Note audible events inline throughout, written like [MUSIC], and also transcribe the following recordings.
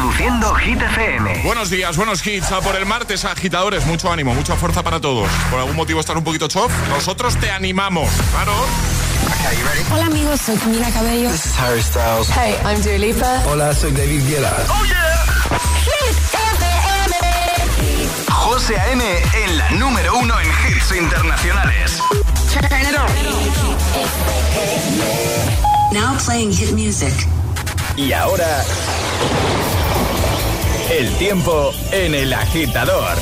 Reproduciendo Hit FM. Buenos días, buenos hits. A por el martes, agitadores. Mucho ánimo, mucha fuerza para todos. Por algún motivo están un poquito chof. Nosotros te animamos. Claro. Hola amigos, soy Camila Cabello. This is Harry Styles. Hey, I'm Dua Lipa. Hola, soy David Guetta. Oh yeah. Hit FM. José A.M. en la número uno en hits internacionales. Turn it on. Now playing hit music. Y ahora, el tiempo en el agitador.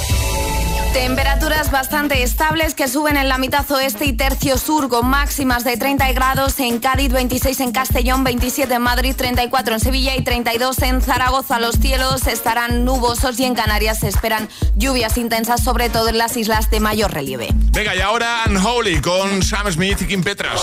Temperaturas bastante estables que suben en la mitad oeste y tercio sur con máximas de 30 grados en Cádiz, 26 en Castellón, 27 en Madrid, 34 en Sevilla y 32 en Zaragoza. Los cielos estarán nubosos y en Canarias se esperan lluvias intensas, sobre todo en las islas de mayor relieve. Venga, y ahora Unholy con Sam Smith y Kim Petras.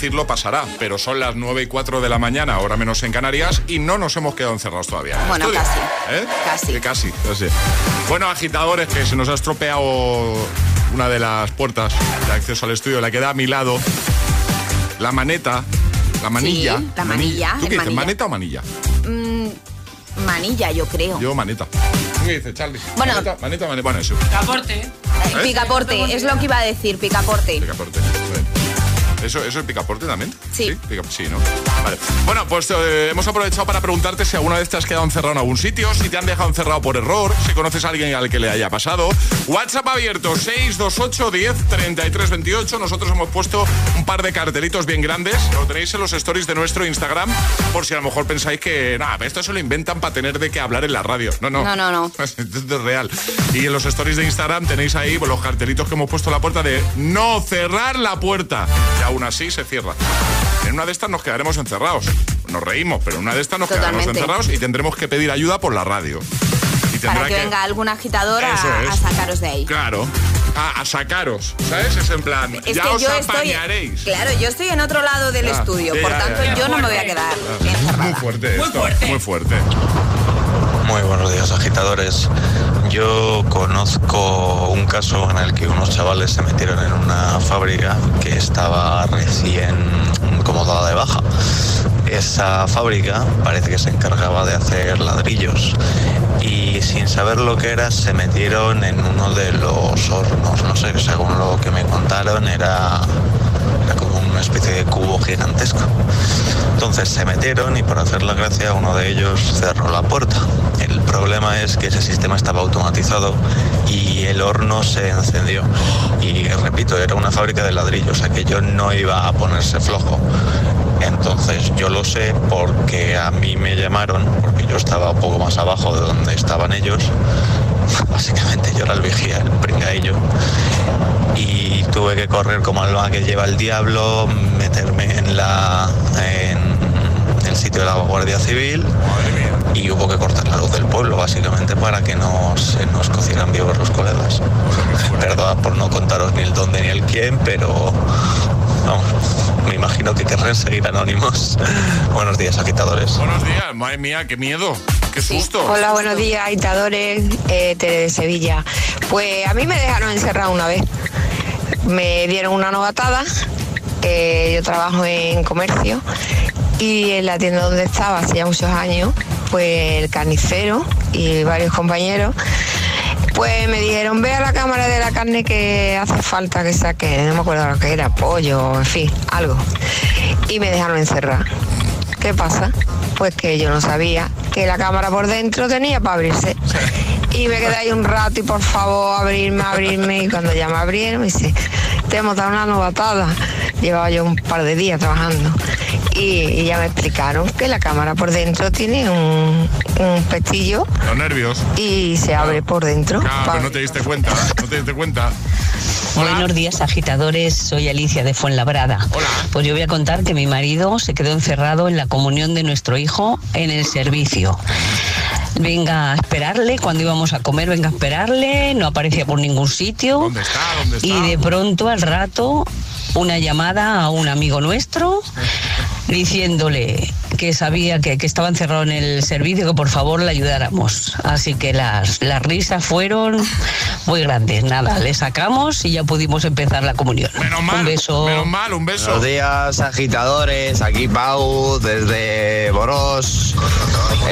decirlo pasará, pero son las 9 y 4 de la mañana, ahora menos en Canarias, y no nos hemos quedado encerrados todavía. Bueno, casi. ¿Eh? Casi. Que casi, casi. Bueno, agitadores, que se nos ha estropeado una de las puertas de acceso al estudio, la que da a mi lado. La maneta, la manilla. Sí, la manilla, ¿Tú el qué dices, manilla. maneta o manilla? Mm, manilla, yo creo. Yo maneta. ¿Tú qué dices, Charlie? Bueno. maneta, maneta, maneta. Bueno, eso. Caporte. Eh, Picaporte, es lo que iba a decir, picaporte. Picaporte. ¿Eso, ¿Eso es picaporte también? Sí. Pica- sí, ¿no? Vale. Bueno, pues eh, hemos aprovechado para preguntarte si alguna vez te has quedado encerrado en algún sitio, si te han dejado encerrado por error, si conoces a alguien al que le haya pasado. WhatsApp abierto 628 10 33 28. Nosotros hemos puesto un par de cartelitos bien grandes. Lo tenéis en los stories de nuestro Instagram, por si a lo mejor pensáis que, nada, esto se lo inventan para tener de qué hablar en la radio. No, no. No, no, no. [LAUGHS] Esto es real. Y en los stories de Instagram tenéis ahí pues, los cartelitos que hemos puesto en la puerta de no cerrar la puerta. Aún así se cierra. En una de estas nos quedaremos encerrados. Nos reímos, pero en una de estas nos quedaremos encerrados y tendremos que pedir ayuda por la radio. Y tendrá Para que, venga algún agitador a, Eso es. a sacaros de ahí. Claro. A, a sacaros, ¿sabes? Es en plan, Es ya que os yo estoy, apañaréis. claro, yo estoy en otro lado del Ya, estudio, ya, por ya, tanto ya. yo no me voy a quedar encerrada. Muy fuerte Muy esto, fuerte. muy fuerte. Muy buenos días, agitadores. Yo conozco un caso en el que unos chavales se metieron en una fábrica que estaba recién como dada de baja. esa fábrica parece que se encargaba de hacer ladrillos y sin saber lo que era se metieron en uno de los hornos. No sé, según lo que me contaron era, una especie de cubo gigantesco. Entonces se metieron y por hacer la gracia uno de ellos cerró la puerta. El problema es que ese sistema estaba automatizado y el horno se encendió. Y repito, era una fábrica de ladrillos, aquello no iba a ponerse flojo. Entonces yo lo sé porque a mí me llamaron, porque yo estaba un poco más abajo de donde estaban ellos. [LAUGHS] Básicamente yo era el vigía, el pringaillo. Y tuve que correr como alma que lleva el diablo, meterme en la en el sitio de la Guardia Civil y hubo que cortar la luz del pueblo básicamente para que no se nos cocieran vivos los colegas. Perdón por no contaros ni el dónde ni el quién, pero vamos, me imagino que querrán seguir anónimos. [LAUGHS] buenos días, agitadores. Buenos días, madre mía, qué miedo, qué susto. Hola, buenos días, agitadores eh, de Sevilla. Pues a mí me dejaron encerrado una vez. Me dieron una novatada. Eh, yo trabajo en comercio y en la tienda donde estaba hace muchos años, pues el carnicero y varios compañeros pues me dijeron, ve a la cámara de la carne que hace falta que saque, no me acuerdo lo que era, pollo, en fin, algo. Y me dejaron encerrar. ¿Qué pasa? Pues que yo no sabía que la cámara por dentro tenía para abrirse. Y me quedé ahí un rato y por favor abrirme, abrirme. Y cuando ya me abrieron, me dice, te hemos dado una novatada. Llevaba yo un par de días trabajando y, ya me explicaron que la cámara por dentro tiene un, un pestillo. Los nervios. Y se abre por dentro. Ah, no te diste cuenta, no te diste cuenta. Buenos días, agitadores. Soy Alicia de Fuenlabrada. Hola. Pues yo voy a contar que mi marido se quedó encerrado en la comunión de nuestro hijo en el servicio. Venga a esperarle, cuando íbamos a comer, venga a esperarle, no aparecía por ningún sitio. ¿Dónde está? ¿Dónde está? Y de pronto, al rato, una llamada a un amigo nuestro diciéndole que sabía que, que, estaba encerrado en el servicio, que por favor le ayudáramos. Así que las, las risas fueron muy grandes. Nada, le sacamos y ya pudimos empezar la comunión. Menos mal, un beso. Menos mal, un beso. Buenos días, agitadores. Aquí Pau, desde Boros,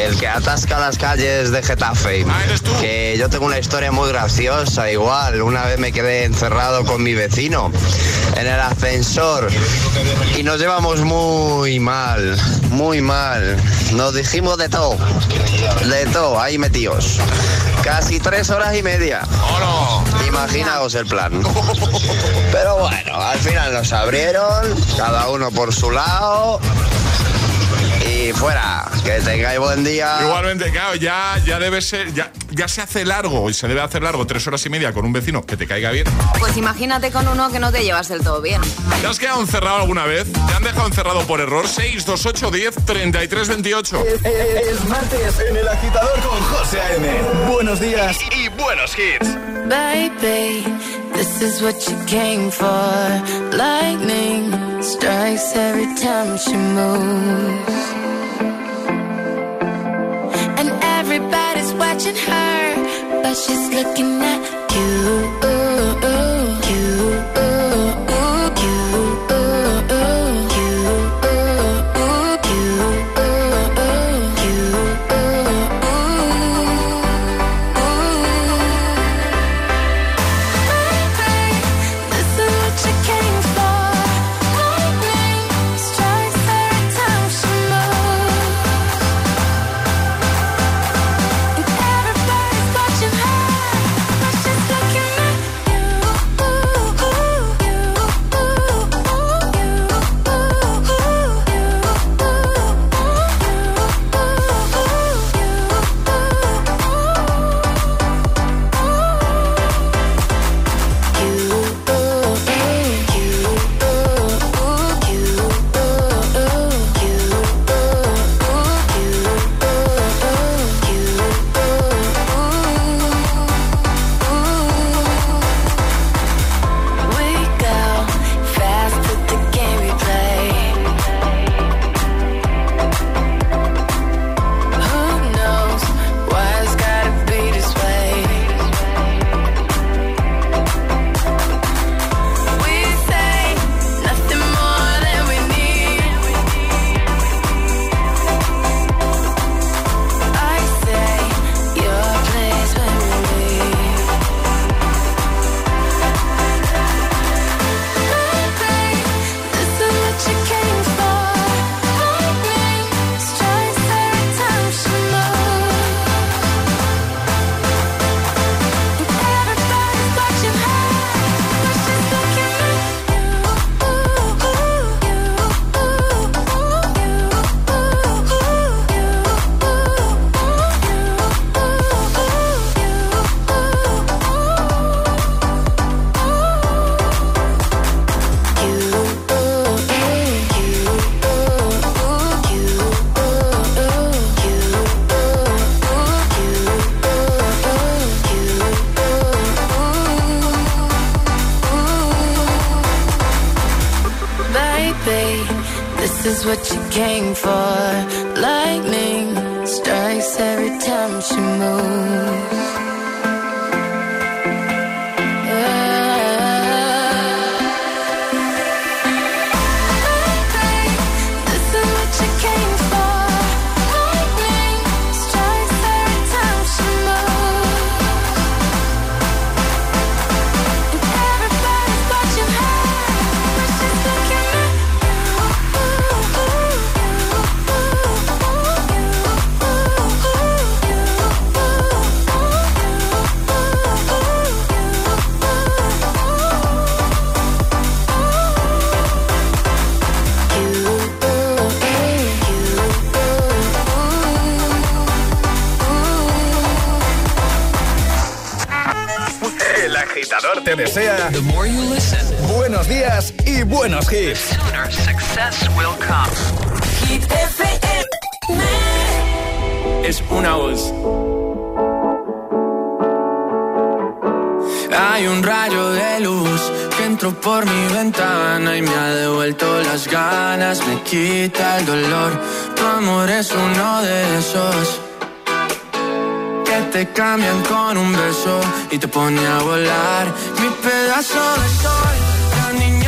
el que atasca las calles de Getafe. Ah, ¿eres tú? Que yo tengo una historia muy graciosa, igual. Una vez me quedé encerrado con mi vecino en el ascensor y nos llevamos muy mal, muy mal. Nos dijimos de todo, de todo, ahí metidos. Casi tres horas y media. Imaginaos el plan. Pero bueno, al final nos abrieron, cada uno por su lado. Y fuera, que tengáis buen día. Igualmente, claro, ya, ya debe ser, ya, ya se hace largo y se debe hacer largo tres horas y media con un vecino que te caiga bien. Pues imagínate con uno que no te llevas del todo bien. ¿Te has quedado encerrado alguna vez? ¿Te han dejado encerrado por error? 628 10 33 28. Es, es martes en el agitador con José A.M. Buenos días y, y buenos hits. Baby, this is what you came for. Lightning strikes every time she moves. Watching her, but she's looking at you. Desea buenos días y buenos hits. Es una voz. Hay un rayo de luz que entró por mi ventana y me ha devuelto las ganas, me quita el dolor. Tu amor es uno de esos te cambian con un beso y te pone a volar. Mi pedazo de sol, la niña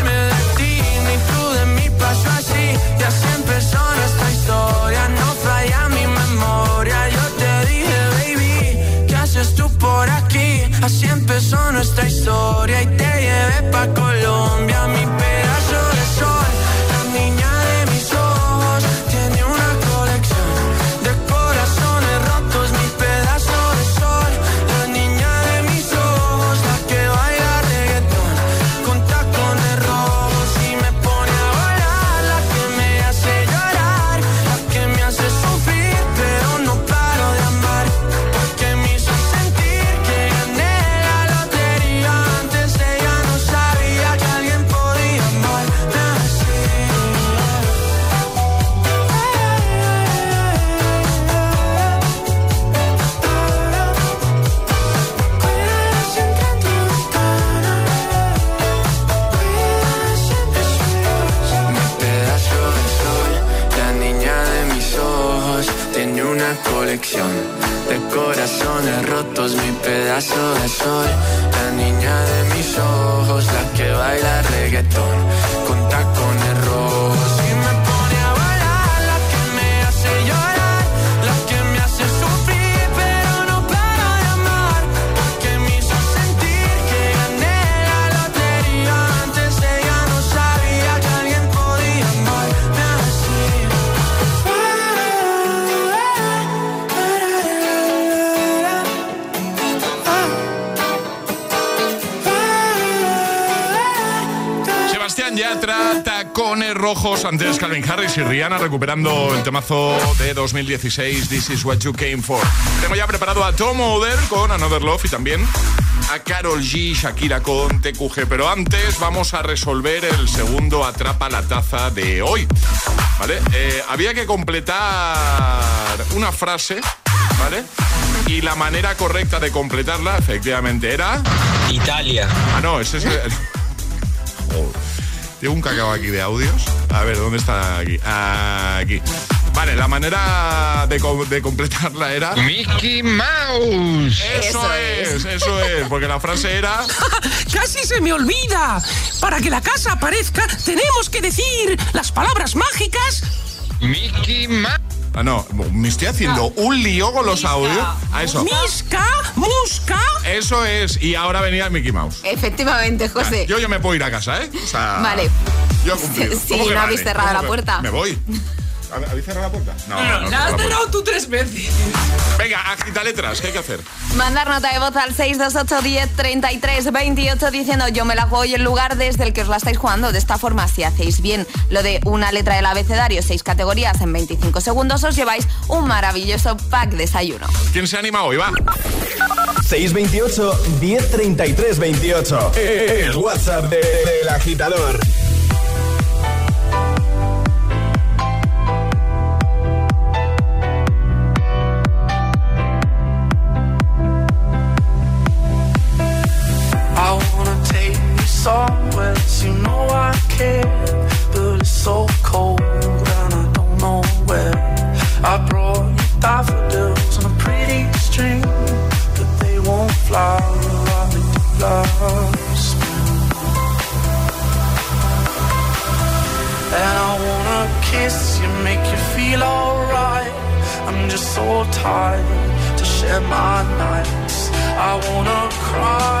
Calvin Harris y Rihanna recuperando el temazo de 2016, This is what you came for. Tengo ya preparado a Tom Oder con Another Love y también a Carol G, Shakira con TQG. Pero antes vamos a resolver el segundo Atrapa la Taza de hoy. ¿Vale? Eh, había que completar una frase, ¿vale? Y la manera correcta de completarla, efectivamente, era... Italia. Ah, no, ese es... el-. Tengo un cacao aquí de audios. A ver, ¿dónde está aquí? Aquí. Vale, la manera de, co- de completarla era... Mickey Mouse. Eso, es, eso es, porque la frase era... [LAUGHS] ¡Casi se me olvida! Para que la casa aparezca, tenemos que decir las palabras mágicas. Mickey Mouse. Ah, no, me estoy haciendo un lío con los audios. A eso. Misca, musca. Eso es. Y ahora venía Mickey Mouse. Efectivamente, José. Yo ya me puedo ir a casa, ¿eh? O sea, Vale. Yo he cumplido. Sí, ¿Cómo que no vale? habéis cerrado ¿Cómo la puerta. Me voy. ¿Habéis cerrado la puerta? No, no, no, La has no, no, cerrado tú tres veces. Venga, agita letras, ¿qué hay que hacer? Mandar nota de voz al 628 10 33 28 diciendo yo me la juego y el lugar desde el que os la estáis jugando. De esta forma, si hacéis bien lo de una letra del abecedario, seis categorías en 25 segundos, os lleváis un maravilloso pack desayuno. ¿Quién se anima hoy? Va. 628 1033 28. El WhatsApp de- del agitador. Take you know I care, but it's so cold and I don't know where. I brought you daffodils on a pretty string, but they won't fly like they do last. And I wanna kiss you, make you feel alright. I'm just so tired to share my nights. I wanna cry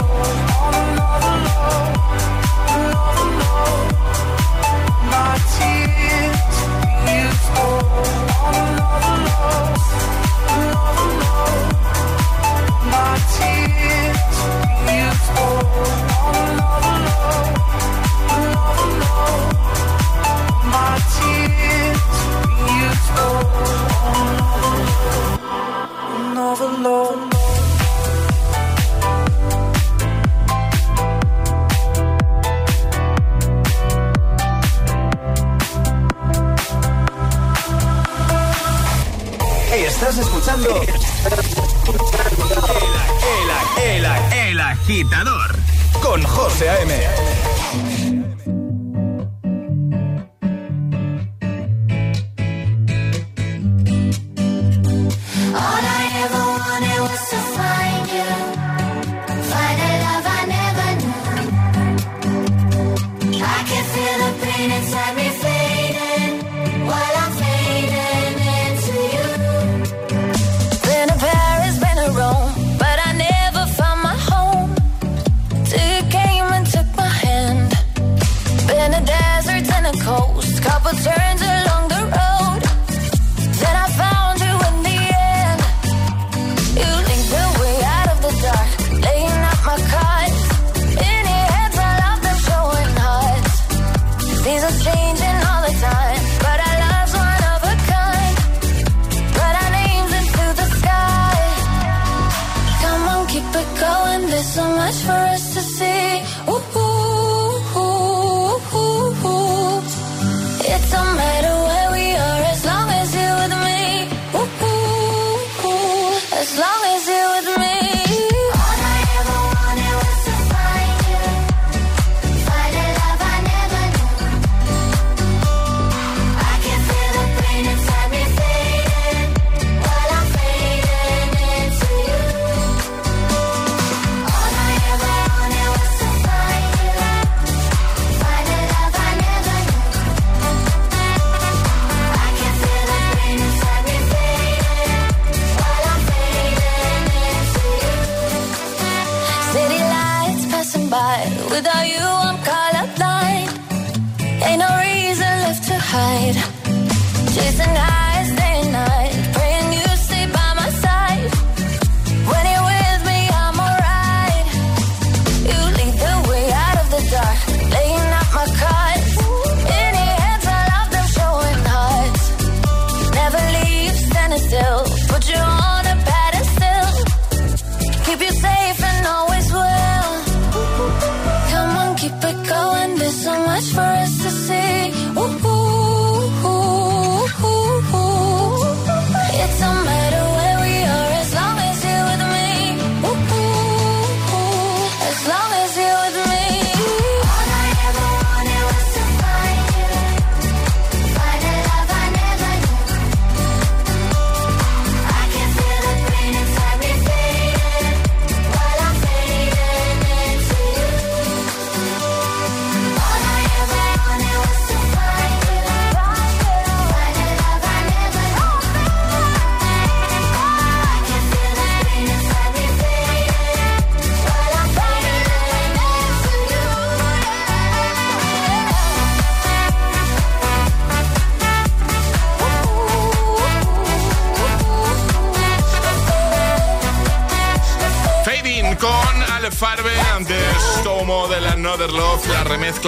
Estás escuchando [LAUGHS] el, el, el, el agitador con José A.M.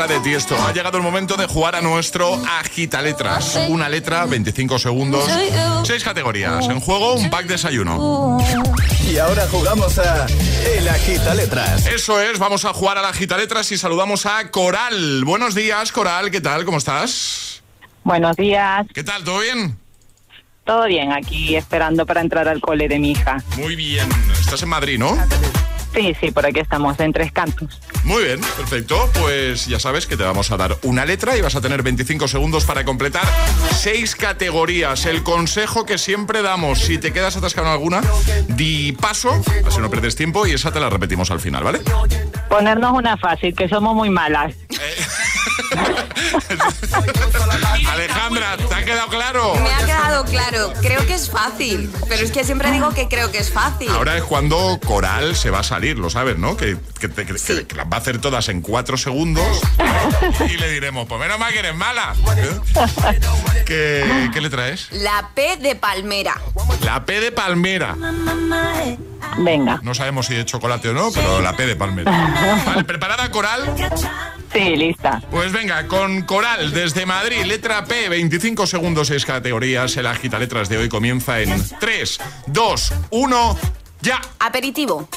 la remezcla de Tiesto. Ha llegado el momento de jugar a nuestro Agita Letras. Una letra, 25 segundos, seis categorías. En juego, un pack desayuno. Y ahora jugamos a El Agita Letras. Eso es, vamos a jugar a la Agita Letras y saludamos a Coral. Buenos días, Coral, ¿qué tal? ¿Cómo estás? Buenos días. ¿Qué tal? ¿Todo bien? Todo bien, aquí esperando para entrar al cole de mi hija. Muy bien. Estás en Madrid, ¿no? Sí, sí, por aquí estamos, en Tres Cantos. Muy bien, perfecto. Pues ya sabes que te vamos a dar una letra y vas a tener 25 segundos para completar seis categorías. El consejo que siempre damos, si te quedas atascado en alguna, di paso, así no pierdes tiempo y esa te la repetimos al final, ¿vale? Ponernos una fácil, que somos muy malas. [LAUGHS] [LAUGHS] Alejandra, ¿te ha quedado claro? Me ha quedado claro. Creo que es fácil. Pero es que siempre digo que creo que es fácil. Ahora es cuando Coral se va a salir, lo sabes, ¿no? Que, que, te- que- que- que las va a hacer todas en cuatro segundos y le diremos, pues menos mal que eres mala. ¿Eh? ¿Qué, qué le traes? La P de palmera. La P de palmera. Venga. No sabemos si de chocolate o no, pero la P de palmera. Vale, ¿Preparada, Coral? Sí, lista. Pues venga, con Coral desde Madrid, letra P, 25 segundos, 6 categorías. El agita letras de hoy comienza en 3, 2, 1, ya. Aperitivo.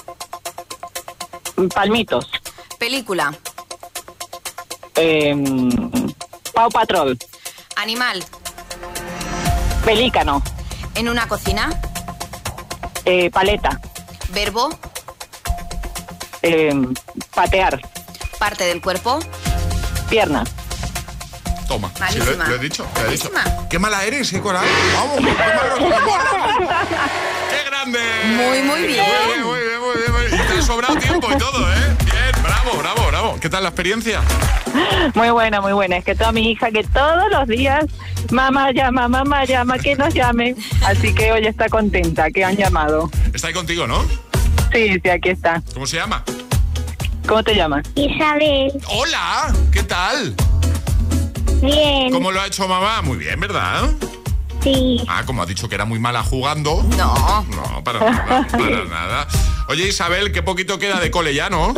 Palmitos. Película. Eh, Pau Patrol. Animal. Pelícano. En una cocina. Eh, paleta. Verbo. Eh, patear. Parte del cuerpo. Pierna. Toma. Sí, lo, lo he dicho, lo he dicho. Qué mala eres, ¿eh, Coral? Vamos, qué qué malo. [LAUGHS] ¡Qué grande! Muy, muy bien. Muy bien, muy bien, muy bien, muy bien. Y te ha sobrado tiempo y todo, ¿eh? Bien, bravo, bravo, bravo. ¿Qué tal la experiencia? Muy buena, muy buena. Es que toda mi hija que todos los días, mamá llama, mamá llama, que nos llame. Así que hoy está contenta, que han llamado. Está ahí contigo, ¿no? Sí, sí, aquí está. ¿Cómo se llama? ¿Cómo te llamas? Isabel, Hola, ¿qué tal? bien. ¿Cómo lo ha hecho mamá? Muy bien, ¿verdad? Sí, Ah, como ha dicho que era muy mala jugando. No. No, para nada, para [LAUGHS] nada. Oye, Isabel, qué poquito queda de cole ya, ¿no?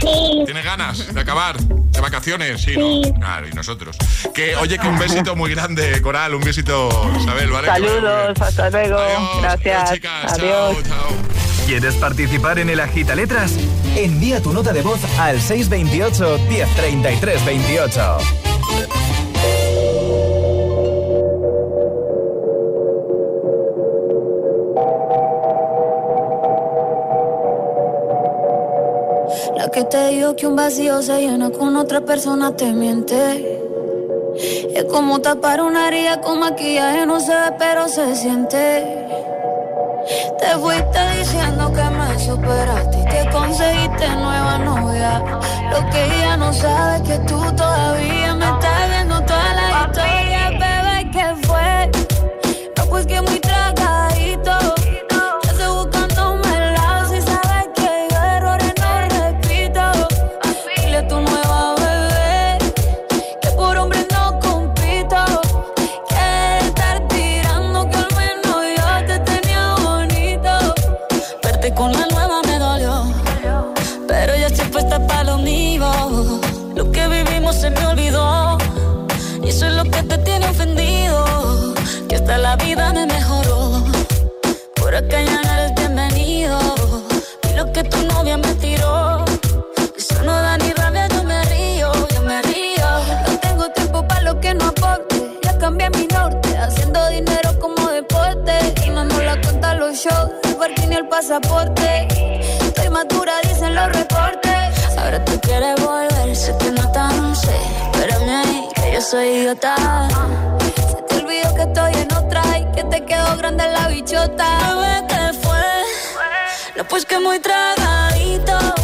sí. ¿Tienes ganas de acabar? ¿De vacaciones? Sí, ¿no? Claro, y nosotros. Que, oye, que un besito muy grande, Coral, un besito, Isabel, ¿vale? Saludos, hasta luego. Adiós, Gracias. adiós, chicas. Adiós. Chao, chao. ¿Quieres participar en el Agita Letras? Envía tu nota de voz al 628 1033 28. La que te dijo que un vacío se llena con otra persona te miente. Es como tapar una herida con maquillaje, no se ve, pero se siente. Te fuiste diciendo que me superaste conseguiste nueva novia. Lo que ella no sabe es que tú todavía me estás viendo toda la historia, pasaporte. Estoy madura, dicen los reportes. Ahora tú quieres volver, sé que no tan sé. Espérame ahí, que yo soy idiota. Se te olvidó que estoy en otra y que te quedó grande la bichota. Bebé, ¿qué fue? No, pues que muy tragadito.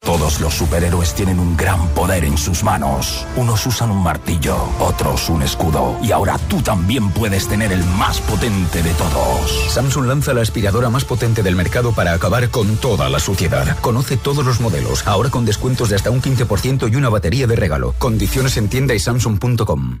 Todos los superhéroes tienen un gran poder en sus manos. Unos usan un martillo, otros un escudo. Y ahora tú también puedes tener el más potente de todos. Samsung lanza la aspiradora más potente del mercado para acabar con toda la suciedad. Conoce todos los modelos, ahora con descuentos de hasta un 15% y una batería de regalo. Condiciones en tienda y samsung.com.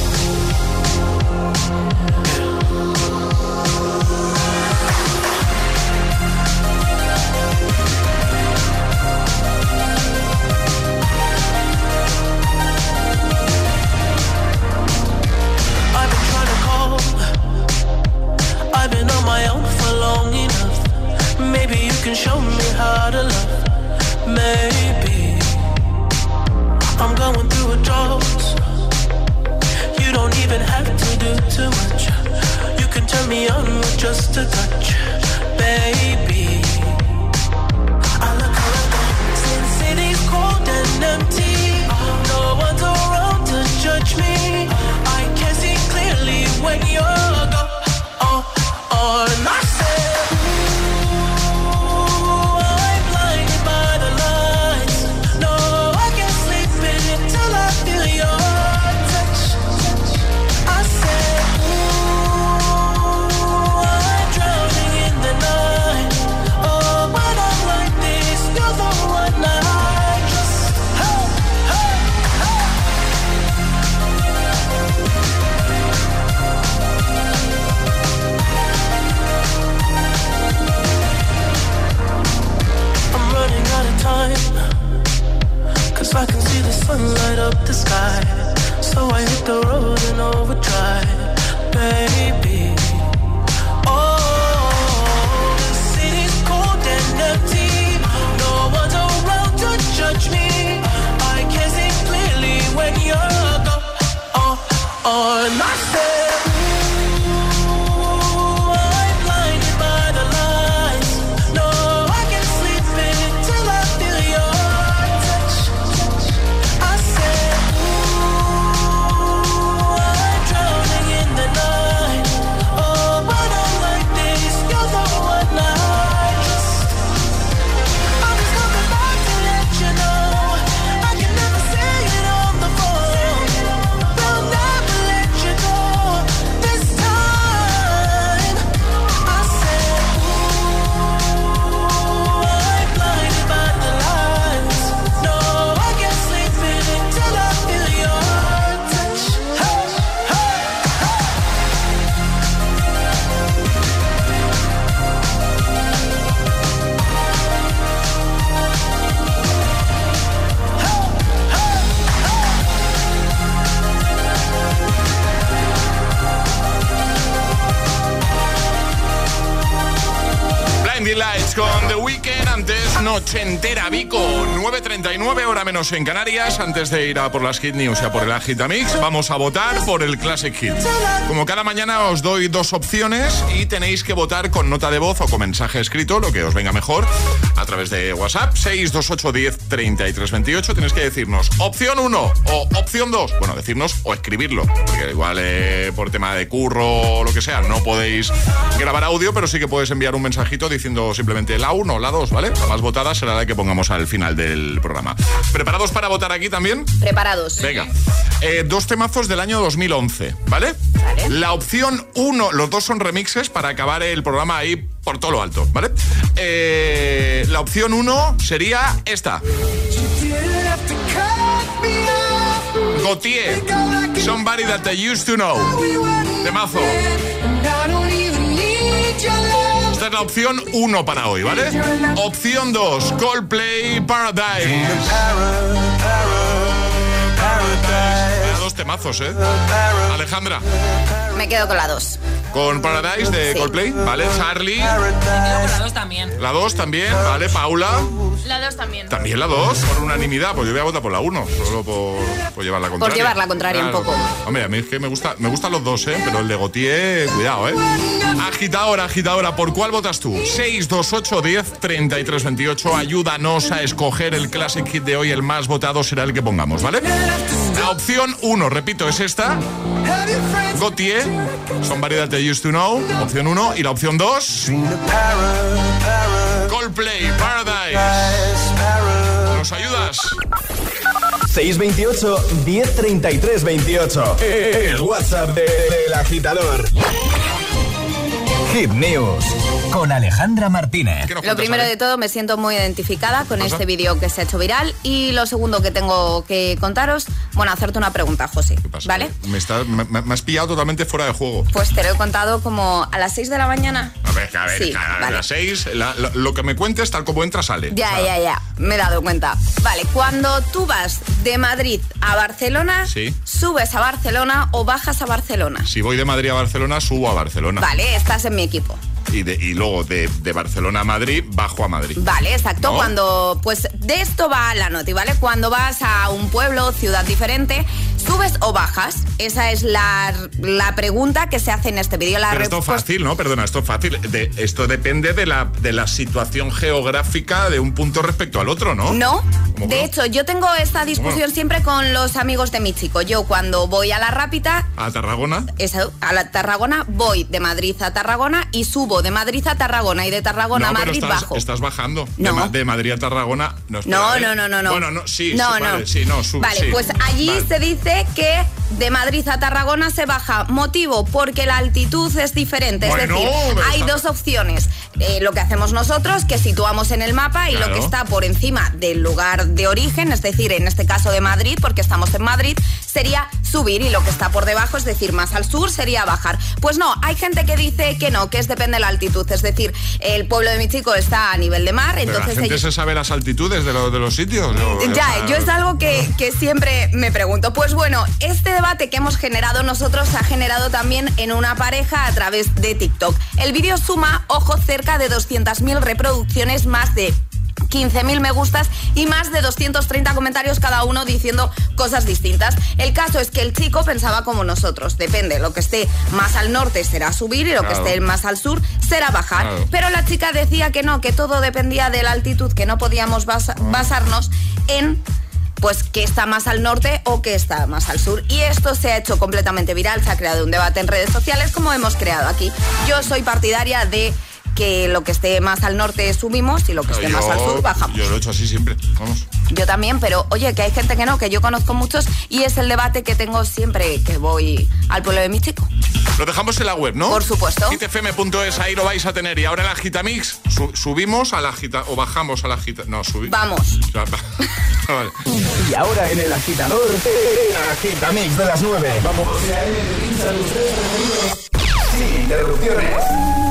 con The Weeknd. Nochentera, Vico. 9.39, hora menos en Canarias. Antes de ir a por las Hit News y a por el Agitamix, vamos a votar por el Classic Hit. Como cada mañana os doy dos opciones y tenéis que votar con nota de voz o con mensaje escrito, lo que os venga mejor, a través de WhatsApp 628 10 33 28. Tenéis que decirnos opción 1 o opción 2. Bueno, decirnos o escribirlo, porque igual eh, por tema de curro o lo que sea, no podéis grabar audio, pero sí que puedes enviar un mensajito diciendo simplemente la 1 o la 2, ¿vale? La más será la que pongamos al final del programa. ¿Preparados para votar aquí también? Preparados. Venga. Eh, dos temazos del año 2011, ¿vale? Vale. La opción 1, los dos son remixes para acabar el programa ahí por todo lo alto, ¿vale? Eh, la opción 1 sería esta. Gautier, Somebody That I Used to Know. Temazo. Esta es la opción 1 para hoy, ¿vale? Opción 2, Coldplay Paradise. Vaya Dos temazos, ¿eh? Alejandra, Me quedo con la 2. con Paradise de Sí. Coldplay, ¿vale? Charlie, La dos también. la 2 también, ¿vale? Paula, La dos también. también la 2, por unanimidad. Pues yo voy a votar por la 1, solo por, por llevar la contraria. llevar la contraria un poco. Hombre, a mí es que me, gusta, me gustan los dos, ¿eh? Pero el de Gautier, cuidado, ¿eh? Agitadora, agitadora, ¿por cuál votas tú? 628 10 33 28. Ayúdanos a escoger el Classic Hit de hoy. El más votado será el que pongamos, ¿vale? La opción 1, repito, es esta. Gautier, Somebody That I Used to Know. Opción 1. Y la opción 2. Coldplay, Paradise. ¿Nos ayudas? 628 1033 28. El WhatsApp de- del agitador. Hit News con Alejandra Martínez. Lo primero de todo, me siento muy identificada con pasa? este vídeo que se ha hecho viral. Y lo segundo que tengo que contaros, bueno, hacerte una pregunta, José. ¿Vale? Me, está- me- has pillado totalmente fuera de juego. Pues te lo he contado como a las 6 de la mañana. A ver, a ver, Sí, a vale. las seis, la- lo, lo que me cuentes, tal como entra, sale. Ya, O sea, ya, ya, me he dado cuenta. Vale, cuando tú vas de Madrid a Barcelona, Sí. subes a Barcelona o bajas a Barcelona. Si voy de Madrid a Barcelona, subo a Barcelona. Vale, estás en mi equipo. Y, de- y luego de, de Barcelona a Madrid, bajo a Madrid. Vale, exacto. ¿No? Cuando, pues de esto va la noti, ¿vale? Cuando vas a un pueblo, ciudad diferente, ¿subes o bajas? Esa es la, la pregunta que se hace en este vídeo. Pero esto fácil, ¿no? Perdona, esto es fácil. De- esto depende de la, de la situación geográfica de un punto respecto al otro, ¿no? No, ¿Cómo que de no? hecho, yo tengo esta discusión siempre con los amigos de mi chico. Yo cuando voy a la rápida, A Tarragona. eso, a la Tarragona, voy de Madrid a Tarragona y subo de Madrid a Tarragona y de Tarragona no, a pero Madrid estás, bajo. estás bajando. De, No. Ma- de Madrid a Tarragona. No, espera, No, no, no, no, no. Bueno, no, sí, no, sí, no. vale, sí, no, sube, Vale, sí. pues allí Vale. se dice que de Madrid a Tarragona se baja. Motivo, porque la altitud es diferente. Bueno, es decir, hay dos opciones. Eh, lo que hacemos nosotros, que situamos en el mapa y lo Claro. que está por encima del lugar de origen, es decir, en este caso de Madrid, porque estamos en Madrid, sería subir y lo que está por debajo, es decir, más al sur, sería bajar. Pues no, hay gente que dice que no, que es depende de la altitud. Es decir, el pueblo de mi chico está a nivel de mar, Pero la entonces gente ellos... se sabe las altitudes de, lo- de los sitios. Yo- o Ya, yo es algo que, que siempre me pregunto. Pues bueno, este debate que hemos generado nosotros se ha generado también en una pareja a través de TikTok. El vídeo suma, ojo, cerca de 200.000 reproducciones, más de 15.000 me gustas y más de 230 comentarios cada uno diciendo cosas distintas. El caso es que el chico pensaba como nosotros, depende, lo que esté más al norte será subir y lo Claro. que esté más al sur será bajar. Claro. Pero la chica decía que no, que todo dependía de la altitud, que no podíamos basa- basarnos en pues que está más al norte o que está más al sur. Y esto se ha hecho completamente viral, se ha creado un debate en redes sociales como hemos creado aquí. Yo soy partidaria de que lo que esté más al norte subimos y lo que esté más al sur bajamos. Yo lo he hecho así siempre. Vamos. Yo también, pero oye, que hay gente que no, que yo conozco muchos y es el debate que tengo siempre que voy al pueblo de mi chico. Lo dejamos en la web, ¿no? Por supuesto. hitfm.es, ahí lo vais a tener. Y ahora en la Gitamix, su- subimos a la Gita o bajamos a la Gita. No, subimos. Vamos. [LAUGHS] [LAUGHS] vale. Y ahora en el agitador, el agitamix de las 9. Vamos. Sin interrupciones.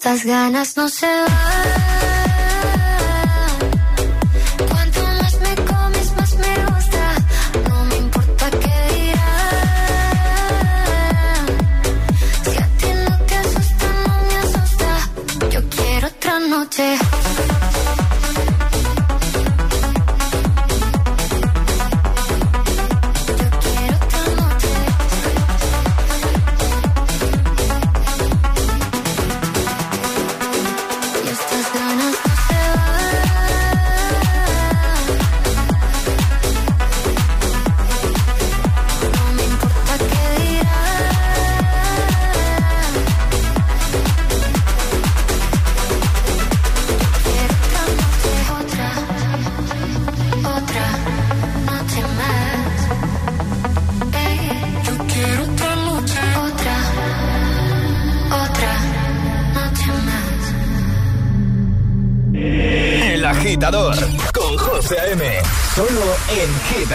estas ganas no se van.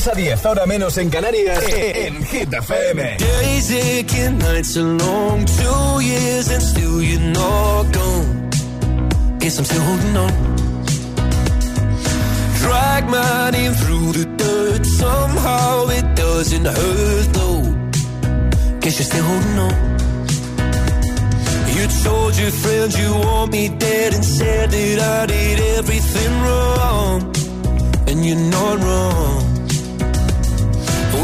6 a 10, ahora menos en Canarias, en Hit FM. Days aching, nights are long, two years and still you're not gone. Guess I'm still holding on. Drag my name through the dirt, somehow it doesn't hurt though. Guess you're still holding on. You told your friends you want me dead and said that I did everything wrong. And you you're not wrong.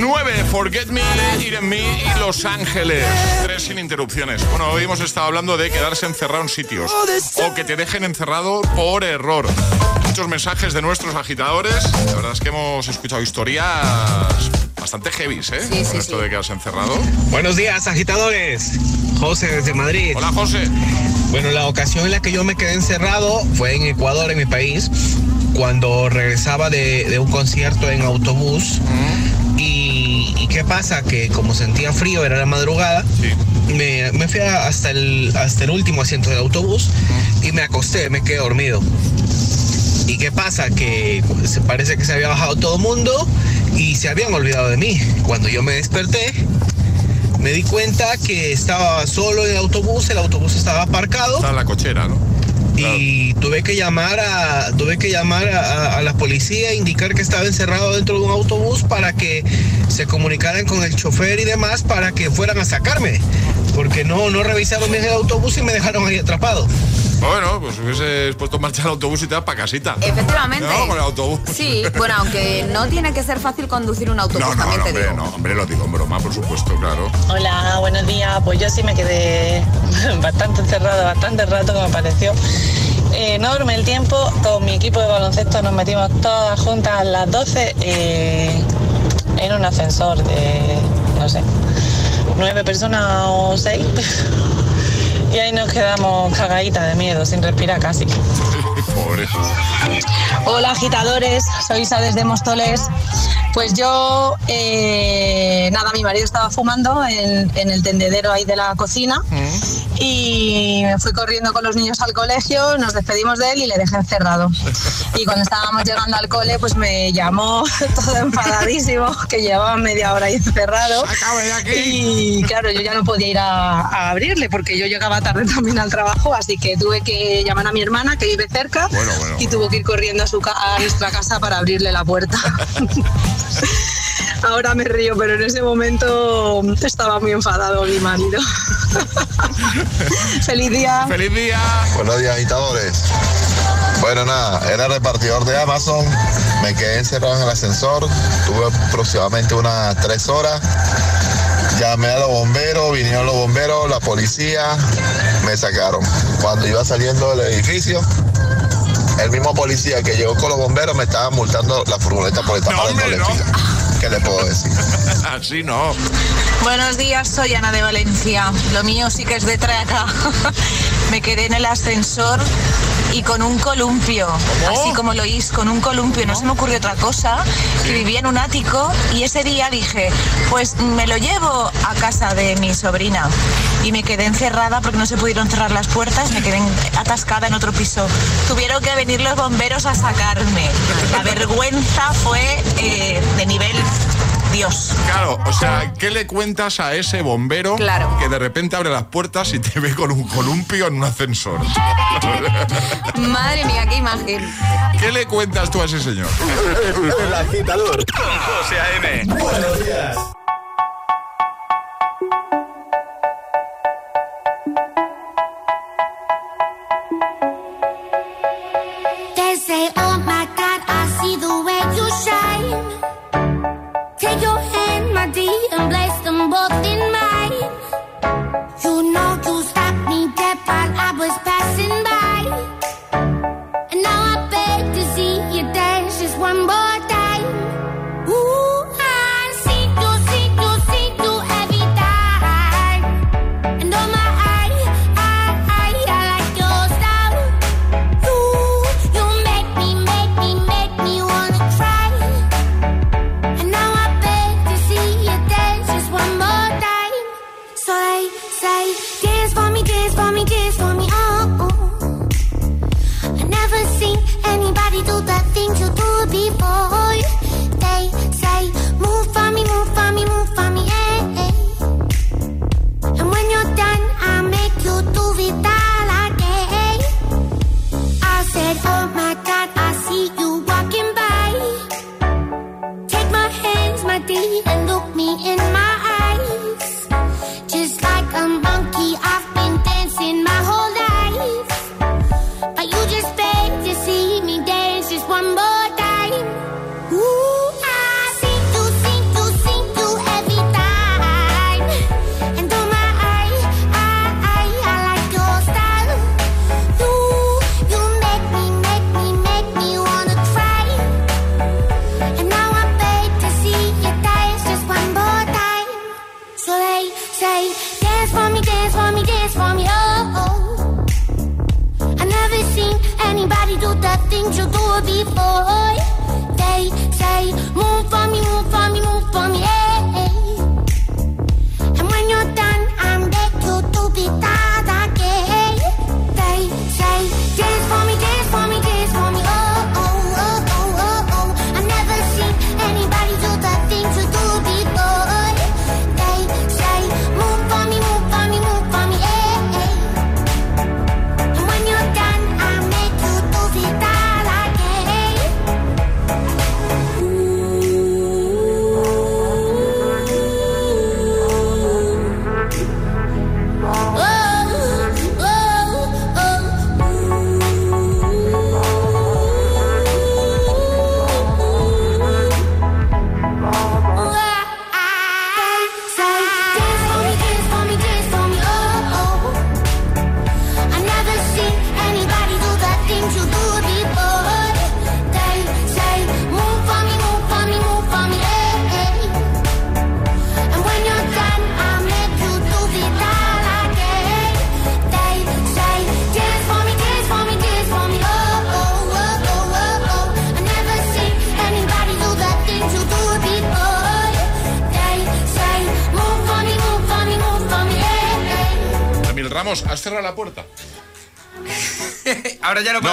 9, Forget Me, Irene Me y Los Ángeles. Tres sin interrupciones. Bueno, hoy hemos estado hablando de quedarse encerrado en sitios o que te dejen encerrado por error. Muchos mensajes de nuestros agitadores. La verdad es que hemos escuchado historias bastante heavies, ¿eh? Sí, sí, Con esto sí. de quedarse encerrado. Buenos días, agitadores. José desde Madrid. Hola, José. Bueno, la ocasión en la que yo me quedé encerrado fue en Ecuador, en mi país, cuando regresaba de, de un concierto en autobús. Y qué pasa? Que como sentía frío, era la madrugada, me, me fui hasta el, hasta el último asiento del autobús y me acosté, me quedé dormido. ¿Y qué pasa? Que se parece que se había bajado todo el mundo y se habían olvidado de mí. Cuando yo me desperté, me di cuenta que estaba solo en el autobús, el autobús estaba aparcado. Está en la cochera, ¿no? Y tuve que llamar a tuve que llamar a, la policía indicar que estaba encerrado dentro de un autobús para que se comunicaran con el chofer y demás para que fueran a sacarme. Porque no, no revisaron bien el autobús y me dejaron ahí atrapado. Bueno, pues hubieses puesto en marcha el autobús y te vas para casita. Efectivamente. No, con el autobús. Sí, bueno, aunque no tiene que ser fácil conducir un autobús, No, no, también no, te hombre, digo. no, hombre, lo digo en broma, por supuesto, claro. Hola, buenos días. Pues yo sí me quedé [LAUGHS] bastante encerrado, bastante rato que me pareció enorme el tiempo. Con mi equipo de baloncesto nos metimos todas juntas a las 12 eh, en un ascensor de, no sé, nueve personas o seis. Y ahí nos quedamos cagaditas de miedo, sin respirar casi. Pobre. Hola agitadores, soy Isa desde Móstoles. Pues yo, eh, nada, mi marido estaba fumando en, en el tendedero ahí de la cocina y me fui corriendo con los niños al colegio, nos despedimos de él y le dejé encerrado. Y cuando estábamos llegando al cole, pues me llamó [LAUGHS] todo enfadadísimo, que llevaba media hora ahí encerrado. Y claro, yo ya no podía ir a, a abrirle porque yo llegaba tarde también al trabajo, así que tuve que llamar a mi hermana que vive cerca Bueno, bueno, y tuvo que ir corriendo a, su a nuestra casa para abrirle la puerta. [LAUGHS] Ahora me río, pero en ese momento estaba muy enfadado mi marido. [LAUGHS] [LAUGHS] Feliz día. Feliz día. Buenos días, agitadores. Bueno, nada, era repartidor de Amazon. Me quedé encerrado en el ascensor. Tuve aproximadamente unas tres horas. Llamé a los bomberos, vinieron los bomberos, la policía, me sacaron. Cuando iba saliendo del edificio, el mismo policía que llegó con los bomberos me estaba multando la furgoneta por estar parando doble fila. ¿Qué le puedo decir? [LAUGHS] Así no. Buenos días, soy Ana de Valencia. Lo mío sí que es de traca. [LAUGHS] Me quedé en el ascensor y con un columpio, así como lo oís, con un columpio. No se me ocurrió otra cosa, que vivía en un ático y ese día dije, pues me lo llevo a casa de mi sobrina. Y me quedé encerrada porque no se pudieron cerrar las puertas, me quedé atascada en otro piso. Tuvieron que venir los bomberos a sacarme. La vergüenza fue eh, de nivel Dios. Claro, o sea, ¿qué le cuentas a ese bombero Claro. que de repente abre las puertas y te ve con un columpio en un ascensor? [LAUGHS] Madre mía, qué imagen. ¿Qué le cuentas tú a ese señor? [LAUGHS] El agitador. José A.M. Buenos días.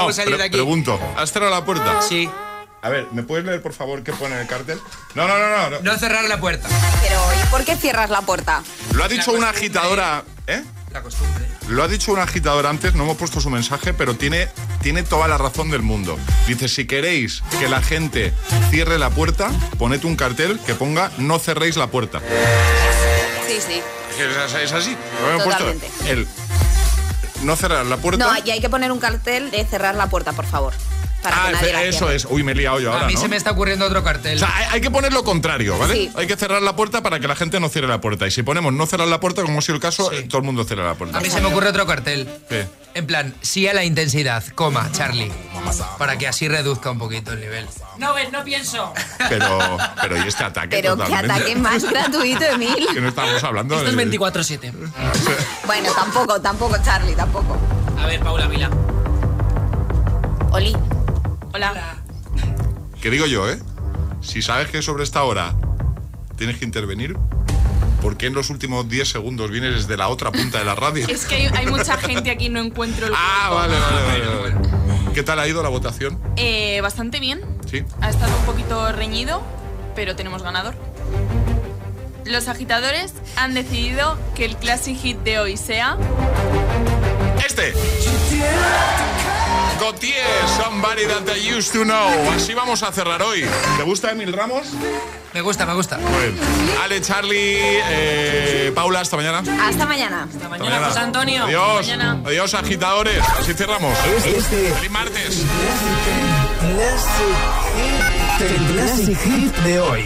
No salir pre- de aquí. Pregunto, ¿has cerrado la puerta? Sí. A ver, ¿me puedes leer por favor qué pone en el cartel? No, no, no, no. no. No cerrar la puerta. Pero, ¿y por qué cierras la puerta? Lo ha dicho una agitadora. ¿Eh? La costumbre. Lo ha dicho una agitadora antes, no hemos puesto su mensaje, pero tiene, tiene toda la razón del mundo. Dice, si queréis que la gente cierre la puerta, poned un cartel que ponga no cerréis la puerta. Sí, sí. Es, así. Lo hemos puesto. El no cerrar la puerta. No, y hay que poner un cartel de cerrar la puerta, por favor. Para Ah, que nadie la eso es. Uy, me he liado yo ahora, a mí ¿no? se me está ocurriendo otro cartel. O sea, hay, hay que poner lo contrario, ¿vale? Sí. Hay que cerrar la puerta para que la gente no cierre la puerta. Y si ponemos no cerrar la puerta, como ha sido el caso, todo el mundo cierra la puerta. a mí se me ocurre otro cartel. ¿Qué? En plan, sí a la intensidad, coma, Charlie. Para que así reduzca un poquito el nivel. No ves, no pienso. Pero, pero ¿y este ataque? Pero qué totalmente? ataque más [LAUGHS] gratuito, Emil. Que no estamos hablando Esto es de... 24-7. [LAUGHS] Bueno, tampoco, tampoco, Charlie, tampoco. A ver, Paula Vila. Oli. Hola. ¿Qué digo yo, eh? Si sabes que sobre esta hora tienes que intervenir, ¿por qué en los últimos 10 segundos vienes desde la otra punta de la radio? Es que hay, hay mucha gente aquí, no encuentro el Ah, vale, vale, vale, vale. ¿Qué tal ha ido la votación? Eh, bastante bien. Sí. Ha estado un poquito reñido, pero tenemos ganador. Los agitadores han decidido que el classic hit de hoy sea Este. Gautier, somebody that I used to know. Así vamos a cerrar hoy. ¿Te gusta Emil Ramos? Me gusta, me gusta. Ale, Charlie, eh, Paula, hasta mañana. Hasta mañana. Hasta mañana, José Antonio. Adiós. Mañana. Adiós, agitadores. Así cerramos. Este Feliz martes. Classic hit de hoy.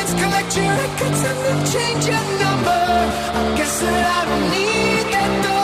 friends, collect your records, and then change your number. I guess that I don't need that. Though.